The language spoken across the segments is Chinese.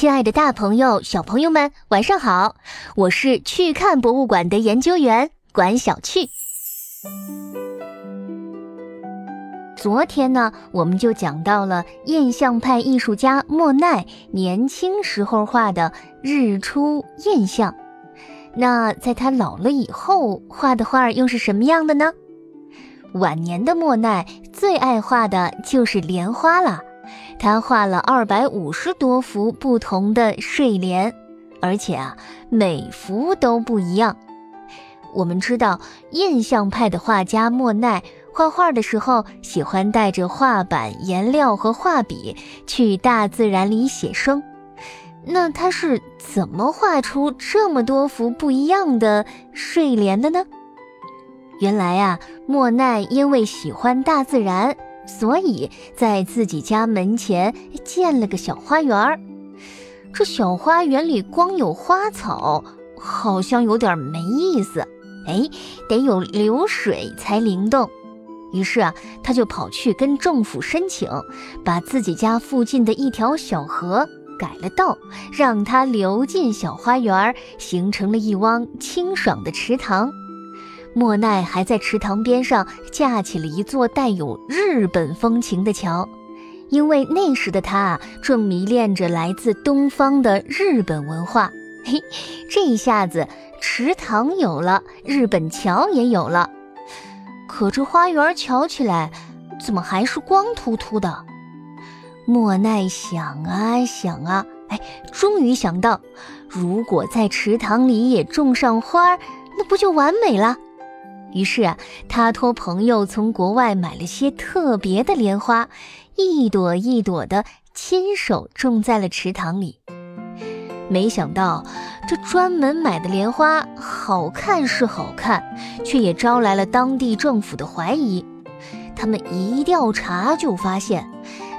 亲爱的大朋友、小朋友们，晚上好！我是去看博物馆的研究员管小趣。昨天呢，我们就讲到了印象派艺术家莫奈年轻时候画的日出印象。那在他老了以后画的画又是什么样的呢？晚年的莫奈最爱画的就是莲花了。他画了二百五十多幅不同的睡莲，而且啊，每幅都不一样。我们知道，印象派的画家莫奈画画的时候，喜欢带着画板、颜料和画笔去大自然里写生。那他是怎么画出这么多幅不一样的睡莲的呢？原来啊，莫奈因为喜欢大自然。所以在自己家门前建了个小花园儿。这小花园里光有花草，好像有点没意思。哎，得有流水才灵动。于是啊，他就跑去跟政府申请，把自己家附近的一条小河改了道，让它流进小花园，形成了一汪清爽的池塘。莫奈还在池塘边上架起了一座带有日本风情的桥，因为那时的他啊正迷恋着来自东方的日本文化。嘿，这一下子池塘有了，日本桥也有了，可这花园瞧起来怎么还是光秃秃的？莫奈想啊想啊，哎，终于想到，如果在池塘里也种上花，那不就完美了？于是啊，他托朋友从国外买了些特别的莲花，一朵一朵的亲手种在了池塘里。没想到，这专门买的莲花好看是好看，却也招来了当地政府的怀疑。他们一调查就发现，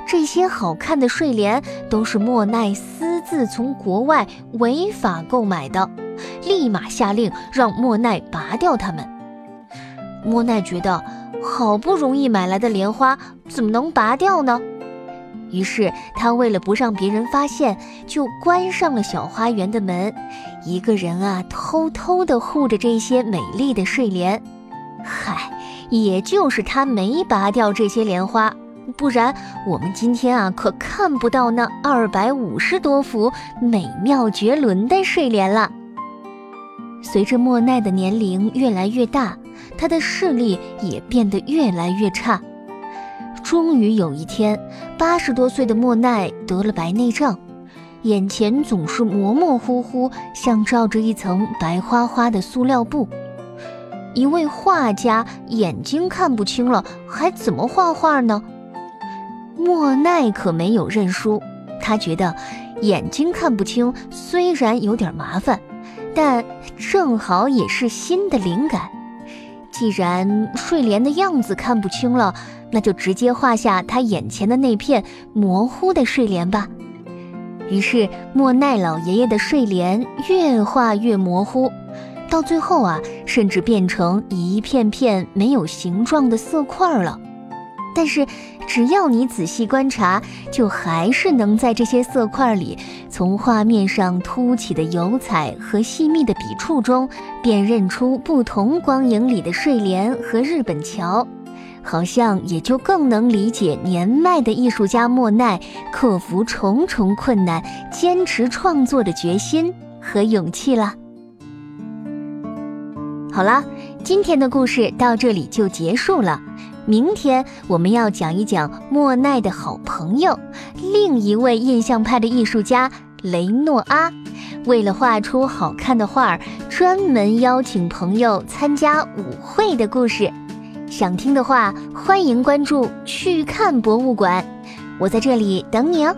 这些好看的睡莲都是莫奈私自从国外违法购买的，立马下令让莫奈拔掉它们。莫奈觉得，好不容易买来的莲花怎么能拔掉呢？于是他为了不让别人发现，就关上了小花园的门，一个人啊，偷偷地护着这些美丽的睡莲。嗨，也就是他没拔掉这些莲花，不然我们今天啊，可看不到那二百五十多幅美妙绝伦的睡莲了。随着莫奈的年龄越来越大。他的视力也变得越来越差。终于有一天，八十多岁的莫奈得了白内障，眼前总是模模糊糊，像罩着一层白花花的塑料布。一位画家眼睛看不清了，还怎么画画呢？莫奈可没有认输，他觉得眼睛看不清虽然有点麻烦，但正好也是新的灵感。既然睡莲的样子看不清了，那就直接画下他眼前的那片模糊的睡莲吧。于是莫奈老爷爷的睡莲越画越模糊，到最后啊，甚至变成一片片没有形状的色块了。但是，只要你仔细观察，就还是能在这些色块里，从画面上凸起的油彩和细密的笔触中，辨认出不同光影里的睡莲和日本桥，好像也就更能理解年迈的艺术家莫奈克服重重困难、坚持创作的决心和勇气了。好了，今天的故事到这里就结束了。明天我们要讲一讲莫奈的好朋友，另一位印象派的艺术家雷诺阿。为了画出好看的画，专门邀请朋友参加舞会的故事。想听的话，欢迎关注去看博物馆，我在这里等你哦。